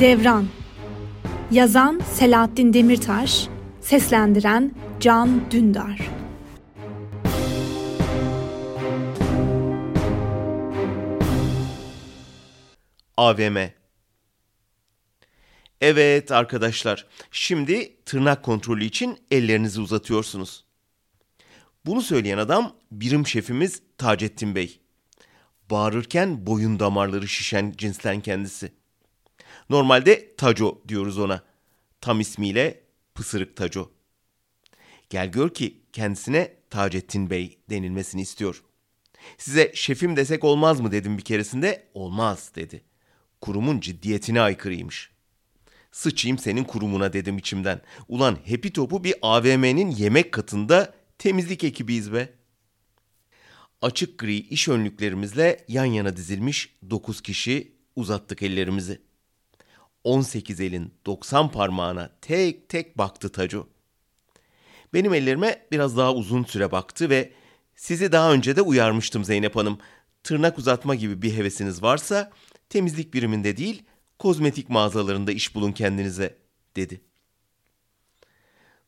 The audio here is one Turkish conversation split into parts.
Devran Yazan Selahattin Demirtaş Seslendiren Can Dündar AVM Evet arkadaşlar, şimdi tırnak kontrolü için ellerinizi uzatıyorsunuz. Bunu söyleyen adam birim şefimiz Taceddin Bey. Bağırırken boyun damarları şişen cinsten kendisi. Normalde Taco diyoruz ona. Tam ismiyle Pısırık Taco. Gel gör ki kendisine Taceddin Bey denilmesini istiyor. Size şefim desek olmaz mı dedim bir keresinde. Olmaz dedi. Kurumun ciddiyetine aykırıymış. Sıçayım senin kurumuna dedim içimden. Ulan Happy Top'u bir AVM'nin yemek katında temizlik ekibiyiz be. Açık gri iş önlüklerimizle yan yana dizilmiş 9 kişi uzattık ellerimizi. 18 elin 90 parmağına tek tek baktı Taco. Benim ellerime biraz daha uzun süre baktı ve sizi daha önce de uyarmıştım Zeynep Hanım. Tırnak uzatma gibi bir hevesiniz varsa temizlik biriminde değil kozmetik mağazalarında iş bulun kendinize dedi.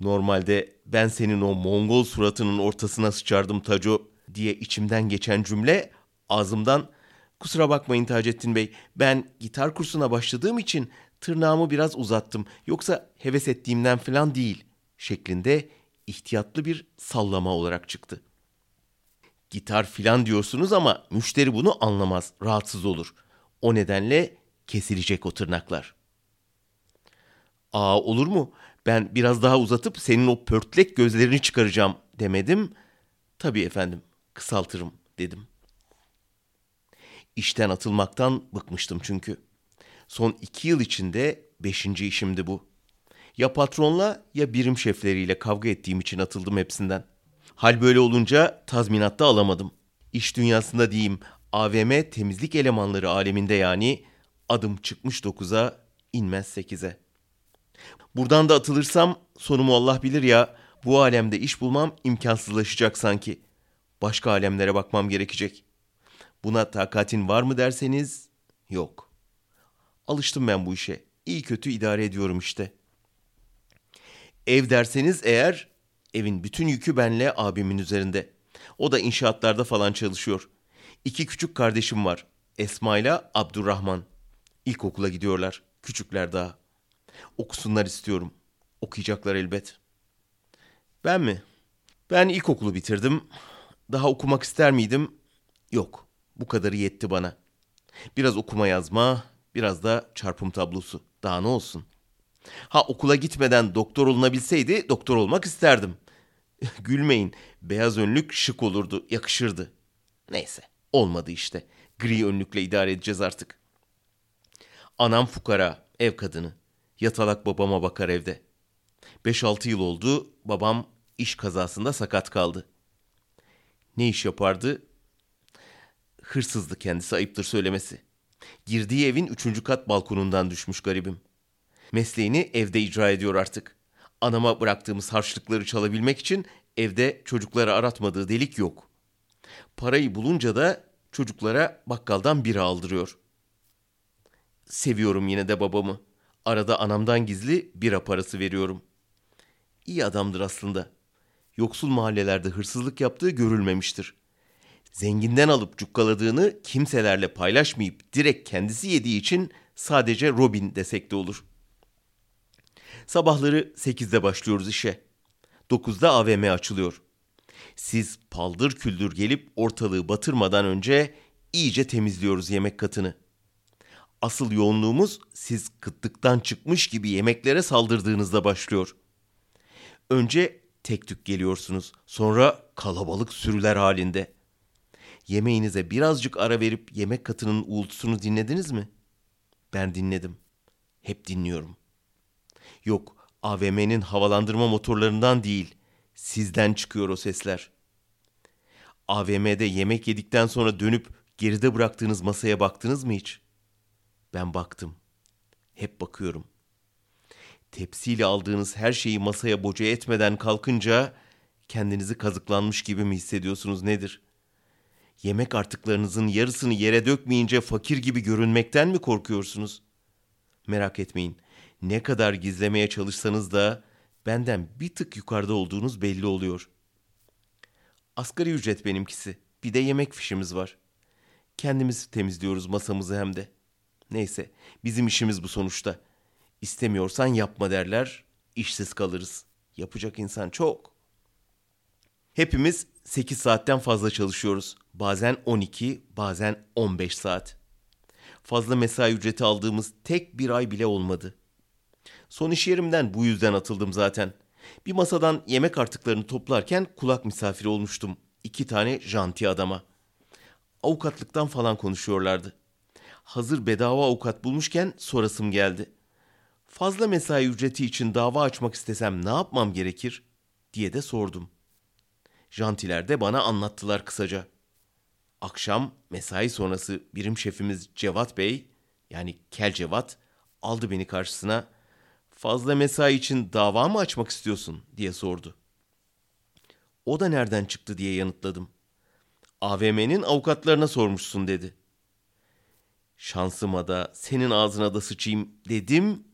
Normalde ben senin o Mongol suratının ortasına sıçardım Taco diye içimden geçen cümle ağzımdan kusura bakmayın Taceddin Bey ben gitar kursuna başladığım için tırnağımı biraz uzattım yoksa heves ettiğimden falan değil şeklinde ihtiyatlı bir sallama olarak çıktı. Gitar filan diyorsunuz ama müşteri bunu anlamaz, rahatsız olur. O nedenle kesilecek o tırnaklar. Aa olur mu? Ben biraz daha uzatıp senin o pörtlek gözlerini çıkaracağım demedim. Tabii efendim, kısaltırım dedim. İşten atılmaktan bıkmıştım çünkü. Son iki yıl içinde beşinci işimdi bu. Ya patronla ya birim şefleriyle kavga ettiğim için atıldım hepsinden. Hal böyle olunca tazminatta alamadım. İş dünyasında diyeyim AVM temizlik elemanları aleminde yani adım çıkmış dokuza inmez sekize. Buradan da atılırsam sonumu Allah bilir ya bu alemde iş bulmam imkansızlaşacak sanki. Başka alemlere bakmam gerekecek. Buna takatin var mı derseniz yok. Alıştım ben bu işe. İyi kötü idare ediyorum işte. Ev derseniz eğer evin bütün yükü benle abimin üzerinde. O da inşaatlarda falan çalışıyor. İki küçük kardeşim var. Esma ile Abdurrahman. İlkokula gidiyorlar. Küçükler daha. Okusunlar istiyorum. Okuyacaklar elbet. Ben mi? Ben ilkokulu bitirdim. Daha okumak ister miydim? Yok. Bu kadarı yetti bana. Biraz okuma yazma, biraz da çarpım tablosu. Daha ne olsun? Ha okula gitmeden doktor olunabilseydi doktor olmak isterdim. Gülmeyin. Beyaz önlük şık olurdu, yakışırdı. Neyse, olmadı işte. Gri önlükle idare edeceğiz artık. Anam fukara, ev kadını. Yatalak babama bakar evde. 5-6 yıl oldu, babam iş kazasında sakat kaldı. Ne iş yapardı? Hırsızdı kendisi ayıptır söylemesi. Girdiği evin üçüncü kat balkonundan düşmüş garibim. Mesleğini evde icra ediyor artık. Anama bıraktığımız harçlıkları çalabilmek için evde çocuklara aratmadığı delik yok. Parayı bulunca da çocuklara bakkaldan bira aldırıyor. Seviyorum yine de babamı. Arada anamdan gizli bira parası veriyorum. İyi adamdır aslında. Yoksul mahallelerde hırsızlık yaptığı görülmemiştir. Zenginden alıp cukkaladığını kimselerle paylaşmayıp direkt kendisi yediği için sadece Robin desek de olur. Sabahları 8'de başlıyoruz işe. 9'da AVM açılıyor. Siz paldır küldür gelip ortalığı batırmadan önce iyice temizliyoruz yemek katını. Asıl yoğunluğumuz siz kıtlıktan çıkmış gibi yemeklere saldırdığınızda başlıyor. Önce tek tük geliyorsunuz, sonra kalabalık sürüler halinde. Yemeğinize birazcık ara verip yemek katının uğultusunu dinlediniz mi? Ben dinledim. Hep dinliyorum. Yok, AVM'nin havalandırma motorlarından değil, sizden çıkıyor o sesler. AVM'de yemek yedikten sonra dönüp geride bıraktığınız masaya baktınız mı hiç? Ben baktım. Hep bakıyorum. Tepsiyle aldığınız her şeyi masaya boca etmeden kalkınca kendinizi kazıklanmış gibi mi hissediyorsunuz nedir? Yemek artıklarınızın yarısını yere dökmeyince fakir gibi görünmekten mi korkuyorsunuz? Merak etmeyin. Ne kadar gizlemeye çalışsanız da benden bir tık yukarıda olduğunuz belli oluyor. Asgari ücret benimkisi. Bir de yemek fişimiz var. Kendimiz temizliyoruz masamızı hem de. Neyse, bizim işimiz bu sonuçta. İstemiyorsan yapma derler, işsiz kalırız. Yapacak insan çok. Hepimiz 8 saatten fazla çalışıyoruz. Bazen 12, bazen 15 saat. Fazla mesai ücreti aldığımız tek bir ay bile olmadı. Son iş yerimden bu yüzden atıldım zaten. Bir masadan yemek artıklarını toplarken kulak misafiri olmuştum. İki tane janti adama. Avukatlıktan falan konuşuyorlardı. Hazır bedava avukat bulmuşken sorasım geldi. Fazla mesai ücreti için dava açmak istesem ne yapmam gerekir diye de sordum. Jantiler de bana anlattılar kısaca. Akşam mesai sonrası birim şefimiz Cevat Bey yani Kel Cevat aldı beni karşısına. Fazla mesai için dava mı açmak istiyorsun diye sordu. O da nereden çıktı diye yanıtladım. AVM'nin avukatlarına sormuşsun dedi. Şansıma da senin ağzına da sıçayım dedim.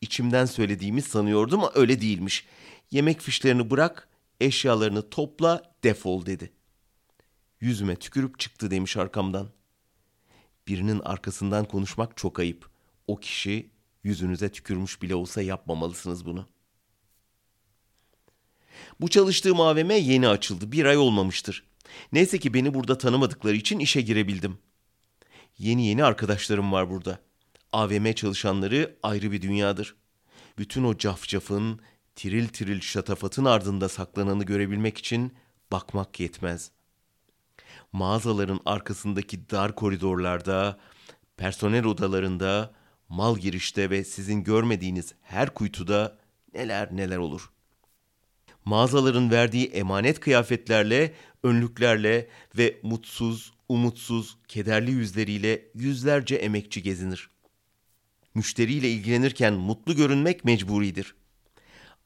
İçimden söylediğimi sanıyordum ama öyle değilmiş. Yemek fişlerini bırak, eşyalarını topla, defol dedi. Yüzüme tükürüp çıktı demiş arkamdan. Birinin arkasından konuşmak çok ayıp. O kişi yüzünüze tükürmüş bile olsa yapmamalısınız bunu. Bu çalıştığım AVM yeni açıldı. Bir ay olmamıştır. Neyse ki beni burada tanımadıkları için işe girebildim. Yeni yeni arkadaşlarım var burada. AVM çalışanları ayrı bir dünyadır. Bütün o cafcafın, tiril tiril şatafatın ardında saklananı görebilmek için bakmak yetmez. Mağazaların arkasındaki dar koridorlarda, personel odalarında, mal girişte ve sizin görmediğiniz her kuytuda neler neler olur. Mağazaların verdiği emanet kıyafetlerle, önlüklerle ve mutsuz, umutsuz, kederli yüzleriyle yüzlerce emekçi gezinir. Müşteriyle ilgilenirken mutlu görünmek mecburidir.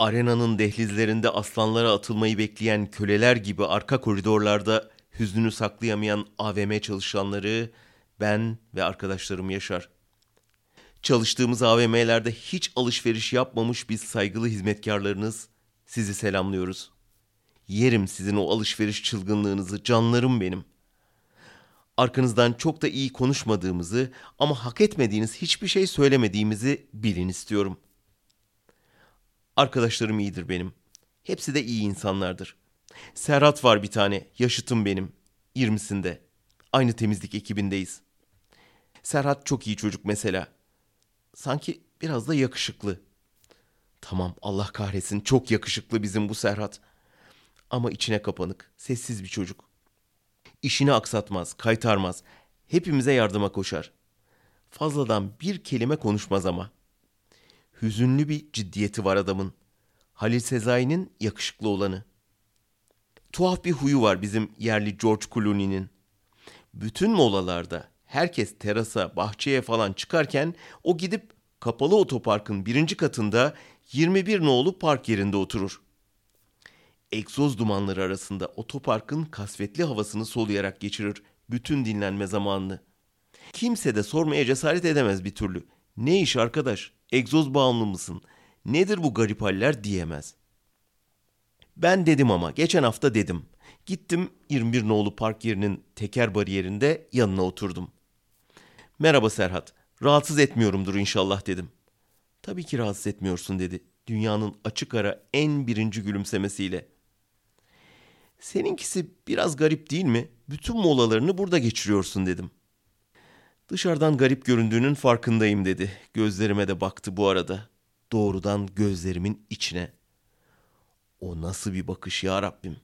Arenanın dehlizlerinde aslanlara atılmayı bekleyen köleler gibi arka koridorlarda hüznünü saklayamayan AVM çalışanları ben ve arkadaşlarım yaşar. Çalıştığımız AVM'lerde hiç alışveriş yapmamış biz saygılı hizmetkarlarınız sizi selamlıyoruz. Yerim sizin o alışveriş çılgınlığınızı canlarım benim. Arkanızdan çok da iyi konuşmadığımızı ama hak etmediğiniz hiçbir şey söylemediğimizi bilin istiyorum. Arkadaşlarım iyidir benim. Hepsi de iyi insanlardır. Serhat var bir tane, yaşıtım benim. 20'sinde. Aynı temizlik ekibindeyiz. Serhat çok iyi çocuk mesela. Sanki biraz da yakışıklı. Tamam Allah kahretsin çok yakışıklı bizim bu Serhat. Ama içine kapanık, sessiz bir çocuk. İşini aksatmaz, kaytarmaz. Hepimize yardıma koşar. Fazladan bir kelime konuşmaz ama. Hüzünlü bir ciddiyeti var adamın. Halil Sezai'nin yakışıklı olanı. Tuhaf bir huyu var bizim yerli George Clooney'nin. Bütün molalarda herkes terasa, bahçeye falan çıkarken o gidip kapalı otoparkın birinci katında 21 nolu park yerinde oturur. Egzoz dumanları arasında otoparkın kasvetli havasını soluyarak geçirir bütün dinlenme zamanını. Kimse de sormaya cesaret edemez bir türlü. Ne iş arkadaş? Egzoz bağımlı mısın? Nedir bu garip haller diyemez. Ben dedim ama geçen hafta dedim. Gittim 21 nolu park yerinin teker bariyerinde yanına oturdum. Merhaba Serhat. Rahatsız etmiyorumdur inşallah dedim. Tabii ki rahatsız etmiyorsun dedi. Dünyanın açık ara en birinci gülümsemesiyle. Seninkisi biraz garip değil mi? Bütün molalarını burada geçiriyorsun dedim. Dışarıdan garip göründüğünün farkındayım dedi. Gözlerime de baktı bu arada. Doğrudan gözlerimin içine. O nasıl bir bakış ya Rabbim?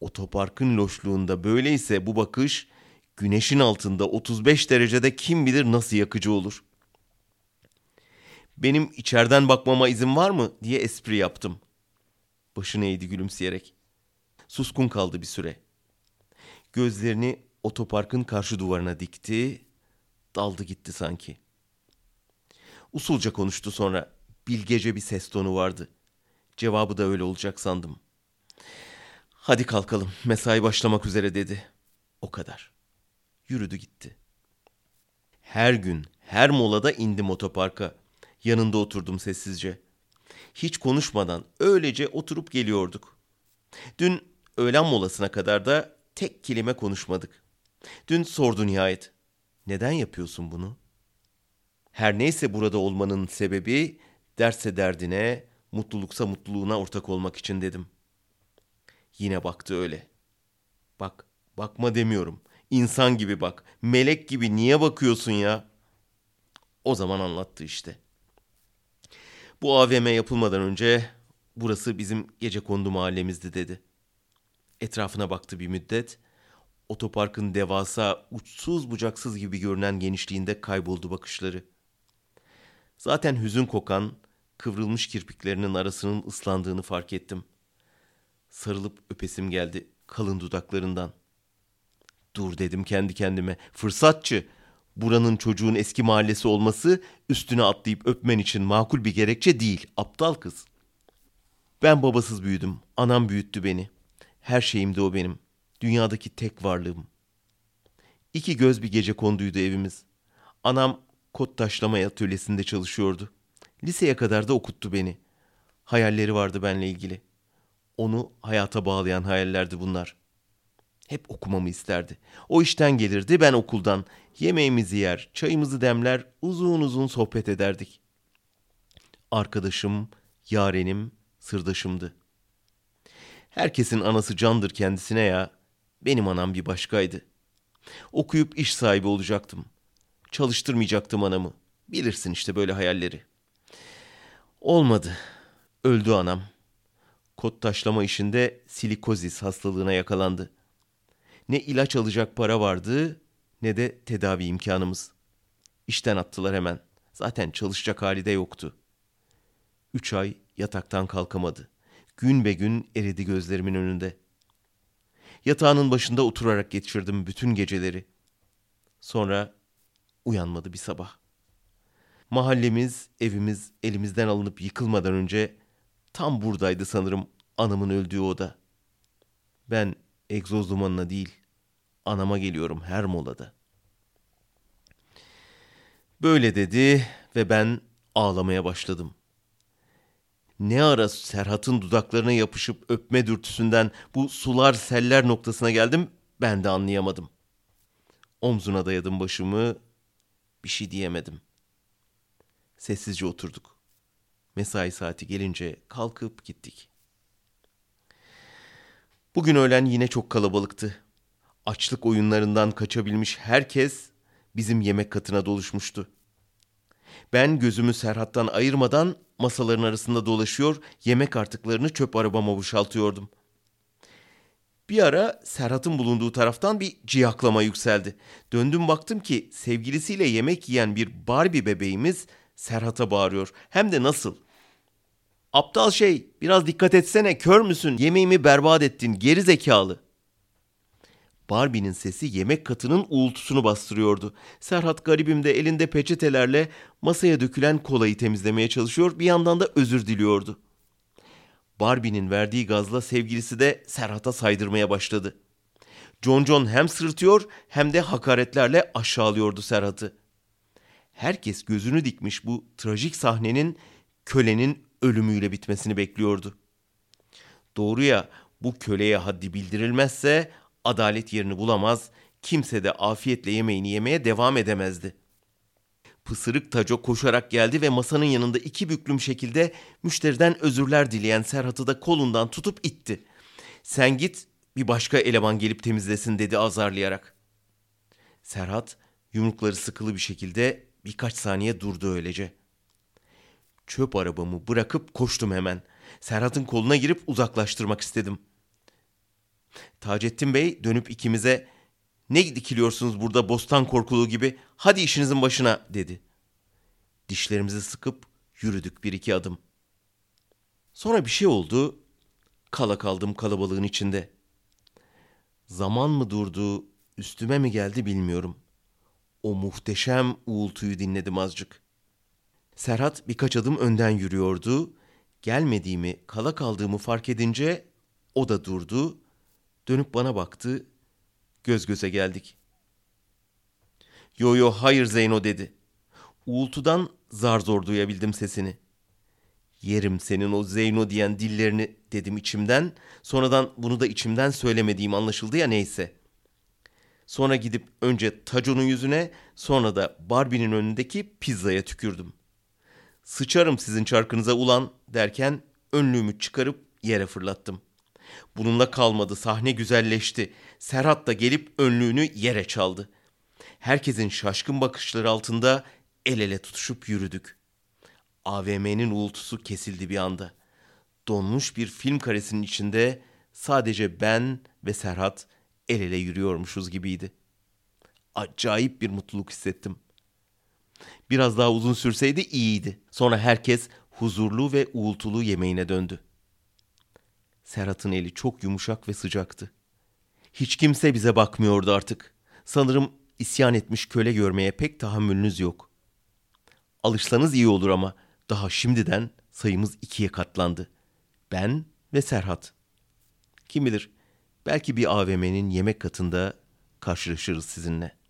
Otoparkın loşluğunda böyleyse bu bakış güneşin altında 35 derecede kim bilir nasıl yakıcı olur. Benim içeriden bakmama izin var mı diye espri yaptım. Başını eğdi gülümseyerek. Suskun kaldı bir süre. Gözlerini otoparkın karşı duvarına dikti. Daldı gitti sanki. Usulca konuştu sonra. Bilgece bir ses tonu vardı. Cevabı da öyle olacak sandım. Hadi kalkalım mesai başlamak üzere dedi. O kadar. Yürüdü gitti. Her gün, her molada indim otoparka. Yanında oturdum sessizce. Hiç konuşmadan öylece oturup geliyorduk. Dün öğlen molasına kadar da tek kelime konuşmadık. Dün sordu nihayet. Neden yapıyorsun bunu? Her neyse burada olmanın sebebi derse derdine, mutluluksa mutluluğuna ortak olmak için dedim. Yine baktı öyle. Bak, bakma demiyorum. İnsan gibi bak. Melek gibi niye bakıyorsun ya? O zaman anlattı işte. Bu AVM yapılmadan önce burası bizim gece kondu mahallemizdi dedi. Etrafına baktı bir müddet. Otoparkın devasa, uçsuz bucaksız gibi görünen genişliğinde kayboldu bakışları. Zaten hüzün kokan, kıvrılmış kirpiklerinin arasının ıslandığını fark ettim. Sarılıp öpesim geldi kalın dudaklarından. Dur dedim kendi kendime. Fırsatçı. Buranın çocuğun eski mahallesi olması üstüne atlayıp öpmen için makul bir gerekçe değil. Aptal kız. Ben babasız büyüdüm. Anam büyüttü beni. Her şeyimdi o benim. Dünyadaki tek varlığım. İki göz bir gece konduydu evimiz. Anam kod taşlama atölyesinde çalışıyordu. Liseye kadar da okuttu beni. Hayalleri vardı benle ilgili. Onu hayata bağlayan hayallerdi bunlar. Hep okumamı isterdi. O işten gelirdi, ben okuldan. Yemeğimizi yer, çayımızı demler, uzun uzun sohbet ederdik. Arkadaşım, yarenim, sırdaşımdı. Herkesin anası candır kendisine ya. Benim anam bir başkaydı. Okuyup iş sahibi olacaktım. Çalıştırmayacaktım anamı. Bilirsin işte böyle hayalleri. Olmadı. Öldü anam. Kot taşlama işinde silikozis hastalığına yakalandı. Ne ilaç alacak para vardı ne de tedavi imkanımız. İşten attılar hemen. Zaten çalışacak hali de yoktu. Üç ay yataktan kalkamadı. Gün be gün eridi gözlerimin önünde. Yatağının başında oturarak geçirdim bütün geceleri. Sonra uyanmadı bir sabah. Mahallemiz, evimiz elimizden alınıp yıkılmadan önce tam buradaydı sanırım anamın öldüğü oda. Ben egzoz dumanına değil, anama geliyorum her molada. Böyle dedi ve ben ağlamaya başladım. Ne ara Serhat'ın dudaklarına yapışıp öpme dürtüsünden bu sular seller noktasına geldim ben de anlayamadım. Omzuna dayadım başımı, bir şey diyemedim. Sessizce oturduk. Mesai saati gelince kalkıp gittik. Bugün öğlen yine çok kalabalıktı. Açlık oyunlarından kaçabilmiş herkes bizim yemek katına doluşmuştu. Ben gözümü Serhat'tan ayırmadan masaların arasında dolaşıyor, yemek artıklarını çöp arabama boşaltıyordum. Bir ara Serhat'ın bulunduğu taraftan bir ciyaklama yükseldi. Döndüm baktım ki sevgilisiyle yemek yiyen bir Barbie bebeğimiz Serhat'a bağırıyor. Hem de nasıl? Aptal şey, biraz dikkat etsene, kör müsün? Yemeğimi berbat ettin, geri zekalı. Barbie'nin sesi yemek katının uğultusunu bastırıyordu. Serhat garibim de elinde peçetelerle masaya dökülen kolayı temizlemeye çalışıyor, bir yandan da özür diliyordu. Barbie'nin verdiği gazla sevgilisi de Serhat'a saydırmaya başladı. John John hem sırıtıyor hem de hakaretlerle aşağılıyordu Serhat'ı. Herkes gözünü dikmiş bu trajik sahnenin kölenin ölümüyle bitmesini bekliyordu. Doğru ya bu köleye haddi bildirilmezse adalet yerini bulamaz, kimse de afiyetle yemeğini yemeye devam edemezdi. Pısırık Taco koşarak geldi ve masanın yanında iki büklüm şekilde müşteriden özürler dileyen Serhat'ı da kolundan tutup itti. Sen git bir başka eleman gelip temizlesin dedi azarlayarak. Serhat yumrukları sıkılı bir şekilde birkaç saniye durdu öylece. Çöp arabamı bırakıp koştum hemen. Serhat'ın koluna girip uzaklaştırmak istedim. Taceddin Bey dönüp ikimize ne dikiliyorsunuz burada bostan korkuluğu gibi hadi işinizin başına dedi. Dişlerimizi sıkıp yürüdük bir iki adım. Sonra bir şey oldu. Kala kaldım kalabalığın içinde. Zaman mı durdu, üstüme mi geldi bilmiyorum. O muhteşem uğultuyu dinledim azıcık. Serhat birkaç adım önden yürüyordu. Gelmediğimi, kala kaldığımı fark edince o da durdu. Dönüp bana baktı. Göz göze geldik. Yo yo hayır Zeyno dedi. Uğultudan zar zor duyabildim sesini. Yerim senin o Zeyno diyen dillerini dedim içimden. Sonradan bunu da içimden söylemediğim anlaşıldı ya neyse. Sonra gidip önce Taco'nun yüzüne sonra da Barbie'nin önündeki pizzaya tükürdüm. Sıçarım sizin çarkınıza ulan derken önlüğümü çıkarıp yere fırlattım. Bununla kalmadı sahne güzelleşti. Serhat da gelip önlüğünü yere çaldı. Herkesin şaşkın bakışları altında el ele tutuşup yürüdük. AVM'nin uğultusu kesildi bir anda. Donmuş bir film karesinin içinde sadece ben ve Serhat el ele yürüyormuşuz gibiydi. Acayip bir mutluluk hissettim. Biraz daha uzun sürseydi iyiydi. Sonra herkes huzurlu ve uğultulu yemeğine döndü. Serhat'ın eli çok yumuşak ve sıcaktı. Hiç kimse bize bakmıyordu artık. Sanırım isyan etmiş köle görmeye pek tahammülünüz yok. Alışsanız iyi olur ama daha şimdiden sayımız ikiye katlandı. Ben ve Serhat. Kim bilir belki bir AVM'nin yemek katında karşılaşırız sizinle.''